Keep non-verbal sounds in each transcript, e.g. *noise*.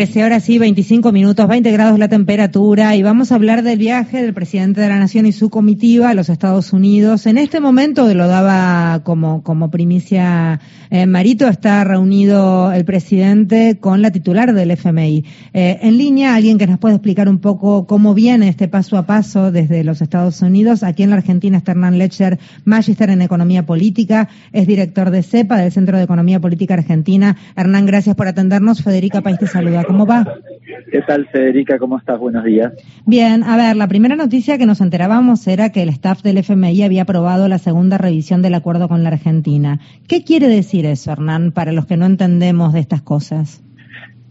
13 horas y 25 minutos, 20 grados la temperatura y vamos a hablar del viaje del presidente de la Nación y su comitiva a los Estados Unidos. En este momento, lo daba como, como primicia eh, Marito, está reunido el presidente con la titular del FMI. Eh, en línea, alguien que nos puede explicar un poco cómo viene este paso a paso desde los Estados Unidos. Aquí en la Argentina está Hernán Lecher, Magister en Economía Política, es director de CEPA, del Centro de Economía Política Argentina. Hernán, gracias por atendernos. Federica País te saluda. ¿Cómo va? ¿Qué tal, Federica? ¿Cómo estás? Buenos días. Bien, a ver, la primera noticia que nos enterábamos era que el staff del FMI había aprobado la segunda revisión del acuerdo con la Argentina. ¿Qué quiere decir eso, Hernán, para los que no entendemos de estas cosas?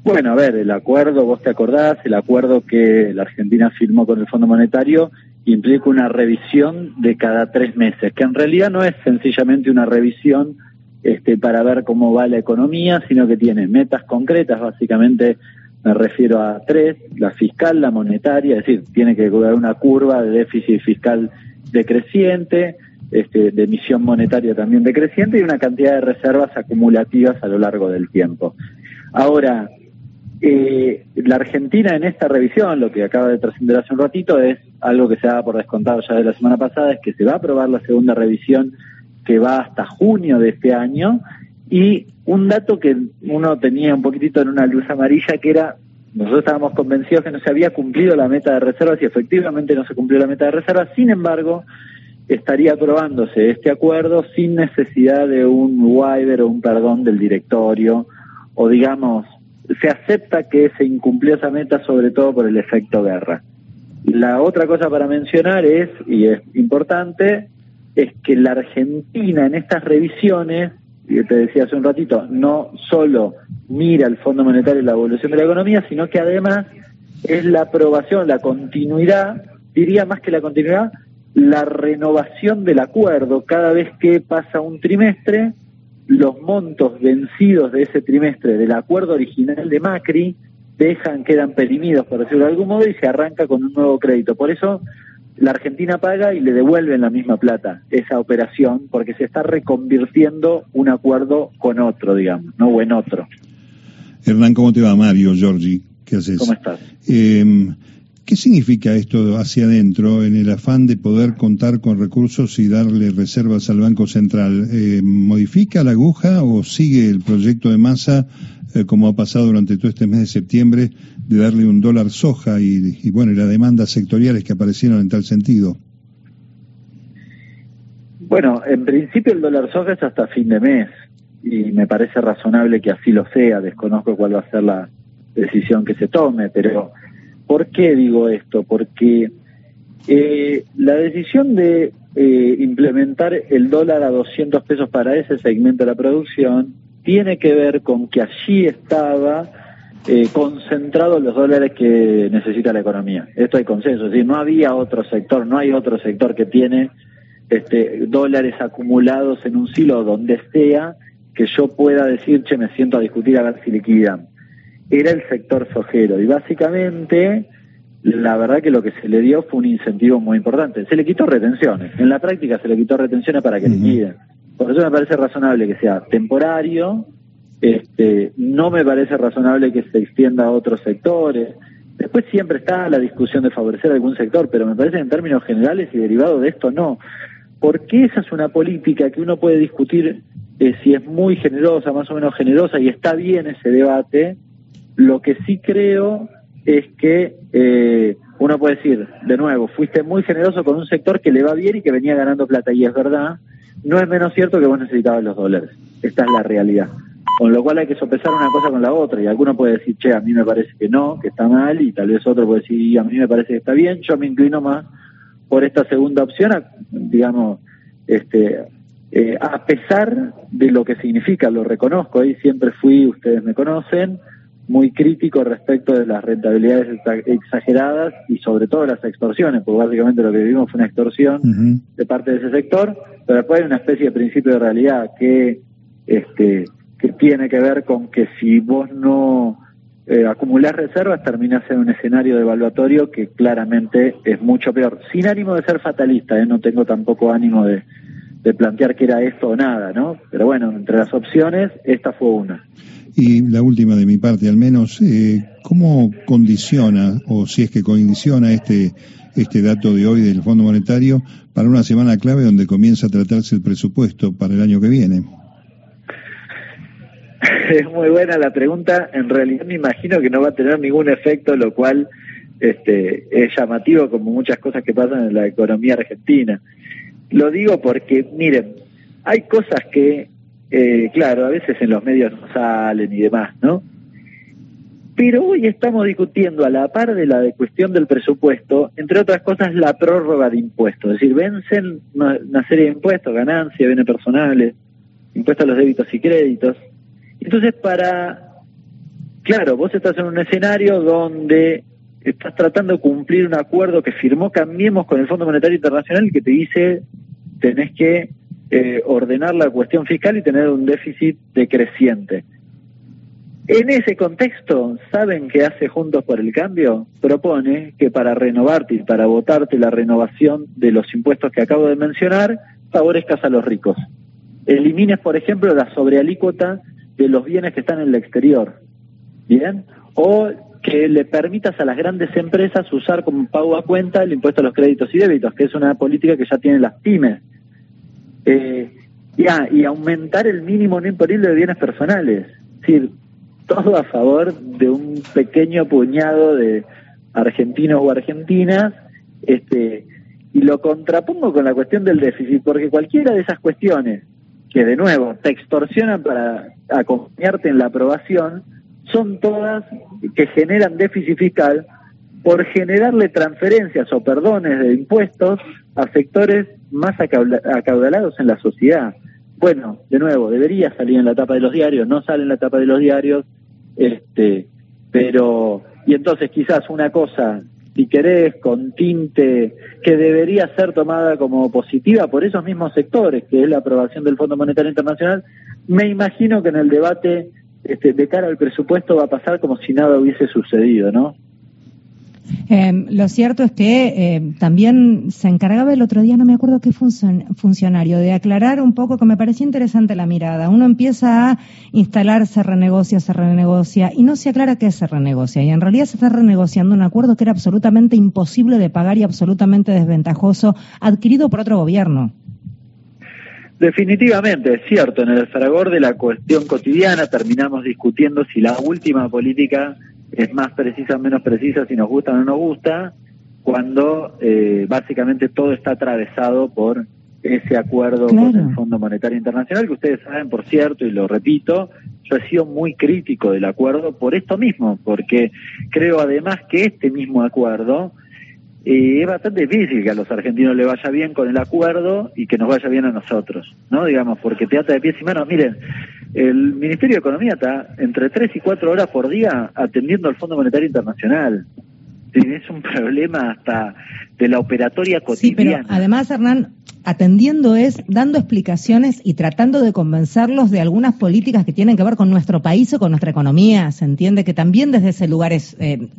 Bueno, a ver, el acuerdo, vos te acordás, el acuerdo que la Argentina firmó con el Fondo Monetario implica una revisión de cada tres meses, que en realidad no es sencillamente una revisión este, para ver cómo va la economía, sino que tiene metas concretas, básicamente me refiero a tres, la fiscal, la monetaria, es decir, tiene que haber una curva de déficit fiscal decreciente, este, de emisión monetaria también decreciente y una cantidad de reservas acumulativas a lo largo del tiempo. Ahora, eh, la Argentina en esta revisión, lo que acaba de trascender hace un ratito, es algo que se ha por descontado ya de la semana pasada, es que se va a aprobar la segunda revisión que va hasta junio de este año. Y un dato que uno tenía un poquitito en una luz amarilla que era, nosotros estábamos convencidos que no se había cumplido la meta de reservas y efectivamente no se cumplió la meta de reservas, sin embargo, estaría aprobándose este acuerdo sin necesidad de un waiver o un perdón del directorio, o digamos, se acepta que se incumplió esa meta sobre todo por el efecto guerra. La otra cosa para mencionar es, y es importante, es que la Argentina en estas revisiones que te decía hace un ratito, no solo mira el Fondo Monetario y la evolución de la economía, sino que además es la aprobación, la continuidad, diría más que la continuidad, la renovación del acuerdo. Cada vez que pasa un trimestre, los montos vencidos de ese trimestre del acuerdo original de Macri dejan, quedan perimidos, por decirlo de algún modo, y se arranca con un nuevo crédito. Por eso la Argentina paga y le devuelven la misma plata esa operación porque se está reconvirtiendo un acuerdo con otro, digamos, ¿no? O en otro. Hernán, ¿cómo te va? Mario, Giorgi, ¿qué haces? ¿Cómo estás? Eh, ¿Qué significa esto hacia adentro en el afán de poder contar con recursos y darle reservas al Banco Central? Eh, ¿Modifica la aguja o sigue el proyecto de masa eh, como ha pasado durante todo este mes de septiembre de darle un dólar soja y, y bueno, y las demandas sectoriales que aparecieron en tal sentido? Bueno, en principio el dólar soja es hasta fin de mes y me parece razonable que así lo sea. Desconozco cuál va a ser la decisión que se tome, pero ¿Por qué digo esto? Porque eh, la decisión de eh, implementar el dólar a 200 pesos para ese segmento de la producción tiene que ver con que allí estaba eh, concentrados los dólares que necesita la economía. Esto hay consenso, es decir, no había otro sector, no hay otro sector que tiene este, dólares acumulados en un silo donde sea que yo pueda decir, che, me siento a discutir a ver si liquidan era el sector sojero. Y básicamente, la verdad que lo que se le dio fue un incentivo muy importante. Se le quitó retenciones. En la práctica se le quitó retenciones para que uh liquiden. Por eso me parece razonable que sea temporario. Este, no me parece razonable que se extienda a otros sectores. Después siempre está la discusión de favorecer algún sector, pero me parece en términos generales y derivado de esto no. Porque esa es una política que uno puede discutir eh, si es muy generosa, más o menos generosa, y está bien ese debate, lo que sí creo es que eh, uno puede decir, de nuevo, fuiste muy generoso con un sector que le va bien y que venía ganando plata, y es verdad, no es menos cierto que vos necesitabas los dólares. Esta es la realidad. Con lo cual hay que sopesar una cosa con la otra, y alguno puede decir, che, a mí me parece que no, que está mal, y tal vez otro puede decir, a mí me parece que está bien, yo me inclino más por esta segunda opción, digamos, este, eh, a pesar de lo que significa, lo reconozco, ahí siempre fui, ustedes me conocen, muy crítico respecto de las rentabilidades exageradas y sobre todo las extorsiones, porque básicamente lo que vivimos fue una extorsión de parte de ese sector, pero después hay una especie de principio de realidad que este que tiene que ver con que si vos no eh, acumulás reservas terminás en un escenario de evaluatorio que claramente es mucho peor. Sin ánimo de ser fatalista, ¿eh? no tengo tampoco ánimo de, de plantear que era esto o nada, ¿no? Pero bueno, entre las opciones, esta fue una. Y la última de mi parte, al menos, eh, ¿cómo condiciona, o si es que condiciona este, este dato de hoy del Fondo Monetario para una semana clave donde comienza a tratarse el presupuesto para el año que viene? *laughs* Es muy buena la pregunta. En realidad me imagino que no va a tener ningún efecto, lo cual este, es llamativo como muchas cosas que pasan en la economía argentina. Lo digo porque, miren, hay cosas que, eh, claro, a veces en los medios no salen y demás, ¿no? Pero hoy estamos discutiendo a la par de la cuestión del presupuesto, entre otras cosas, la prórroga de impuestos. Es decir, vencen una, serie de impuestos, ganancias, bienes personales, impuestos a los débitos y créditos. Entonces, para, claro, vos estás en un escenario donde estás tratando de cumplir un acuerdo que firmó Cambiemos con el Fondo Monetario Internacional que te dice tenés que eh, ordenar la cuestión fiscal y tener un déficit decreciente. En ese contexto, ¿saben qué hace Juntos por el Cambio? Propone que para renovarte y para votarte la renovación de los impuestos que acabo de mencionar, favorezcas a los ricos. Elimines, por ejemplo, la sobrealícuota de los bienes que están en el exterior. ¿Bien? O que le permitas a las grandes empresas usar como pago a cuenta el impuesto a los créditos y débitos, que es una política que ya tienen las pymes. Eh, y aumentar el mínimo no imponible de bienes personales. Es decir, todo a favor de un pequeño puñado de argentinos o argentinas, este, y lo contrapongo con la cuestión del déficit, porque cualquiera de esas cuestiones que de nuevo te extorsionan para acompañarte en la aprobación, son todas que generan déficit fiscal por generarle transferencias o perdones de impuestos a sectores más acaudalados en la sociedad. Bueno, de nuevo, debería salir en la tapa de los diarios, no sale en la tapa de los diarios, este, pero, y entonces quizás una cosa, si querés, con tinte que debería ser tomada como positiva por esos mismos sectores, que es la aprobación del Fondo Monetario Internacional, me imagino que en el debate este, de cara al presupuesto va a pasar como si nada hubiese sucedido, ¿no? Eh, lo cierto es que eh, también se encargaba el otro día, no me acuerdo qué funcionario, de aclarar un poco que me parecía interesante la mirada. Uno empieza a instalar, se renegocia, se renegocia y no se aclara qué se renegocia. Y en realidad se está renegociando un acuerdo que era absolutamente imposible de pagar y absolutamente desventajoso, adquirido por otro gobierno. Definitivamente, es cierto, en el fragor de la cuestión cotidiana terminamos discutiendo si la última política es más precisa o menos precisa, si nos gusta o no nos gusta, cuando eh, básicamente todo está atravesado por ese acuerdo con el Fondo Monetario Internacional, que ustedes saben, por cierto, y lo repito, yo he sido muy crítico del acuerdo por esto mismo, porque creo además que este mismo acuerdo es bastante difícil que a los argentinos le vaya bien con el acuerdo y que nos vaya bien a nosotros, ¿no? Digamos, porque te ata de pies y manos. Miren, el Ministerio de Economía está entre 3 y 4 horas por día atendiendo al Fondo Monetario Internacional. Es un problema hasta de la operatoria cotidiana. Sí, pero además, Hernán, atendiendo es dando explicaciones y tratando de convencerlos de algunas políticas que tienen que ver con nuestro país o con nuestra economía. Se entiende que también desde ese lugar es, eh,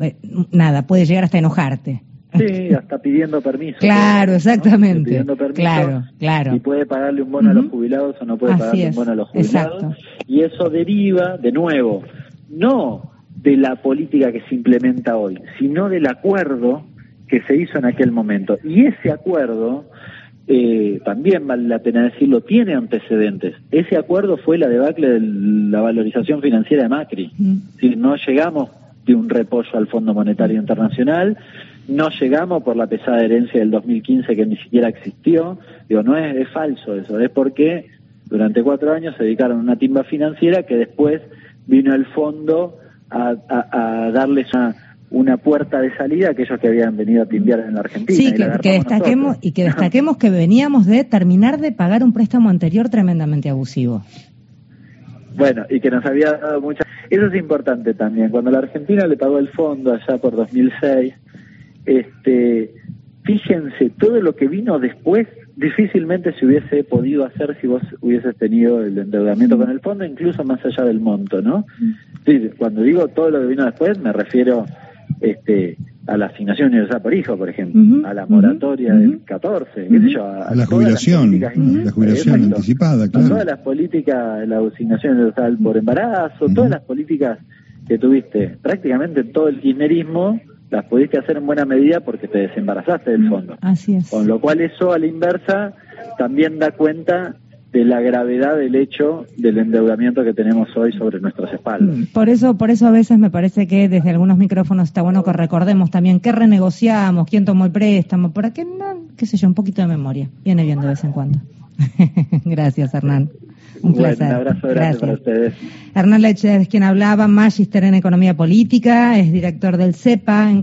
eh, nada, puede llegar hasta enojarte. Sí, hasta pidiendo permiso. Claro, exactamente. Pidiendo permiso, claro, claro. Y puede pagarle un bono a los jubilados o no puede pagarle un bono a los jubilados. Y eso deriva, de nuevo, no de la política que se implementa hoy, sino del acuerdo que se hizo en aquel momento. Y ese acuerdo, eh, también vale la pena decirlo, tiene antecedentes. Ese acuerdo fue la debacle de la valorización financiera de Macri. Si no llegamos de un reposo al Fondo Monetario Internacional, no llegamos por la pesada herencia del 2015 que ni siquiera existió. Digo, no es, falso eso, es porque durante cuatro años se dedicaron a una timba financiera que después vino el fondo a, darles una, puerta de salida a aquellos que habían venido a timbiar en la Argentina. Sí, que, destaquemos, y que *laughs* destaquemos que veníamos de terminar de pagar un préstamo anterior tremendamente abusivo. Bueno, y que nos había dado mucha... Eso es importante también. Cuando la Argentina le pagó el fondo allá por 2006, este, fíjense, todo lo que vino después difícilmente se hubiese podido hacer si vos hubieses tenido el endeudamiento con el fondo, incluso más allá del monto, ¿no? Sí, cuando digo todo lo que vino después, me refiero este, a la asignación universal por hijo, por ejemplo, a la moratoria del 14, a, la jubilación, la jubilación anticipada, claro. todas las políticas, la asignación universal por embarazo, todas las políticas que tuviste, prácticamente todo el kirchnerismo las pudiste hacer en buena medida porque te desembarazaste del fondo. Así es. Con lo cual eso a la inversa también da cuenta de la gravedad del hecho del endeudamiento que tenemos hoy sobre nuestras espaldas. Mm, por eso, por eso a veces me parece que desde algunos micrófonos está bueno que recordemos también qué renegociamos, quién tomó el préstamo, para que no, qué sé yo, un poquito de memoria. Viene bien de vez en cuando. *laughs* Gracias, Hernán. Un placer. Un abrazo grande para ustedes. Hernán Leche es quien hablaba, Magister en Economía Política, es director del CEPA. En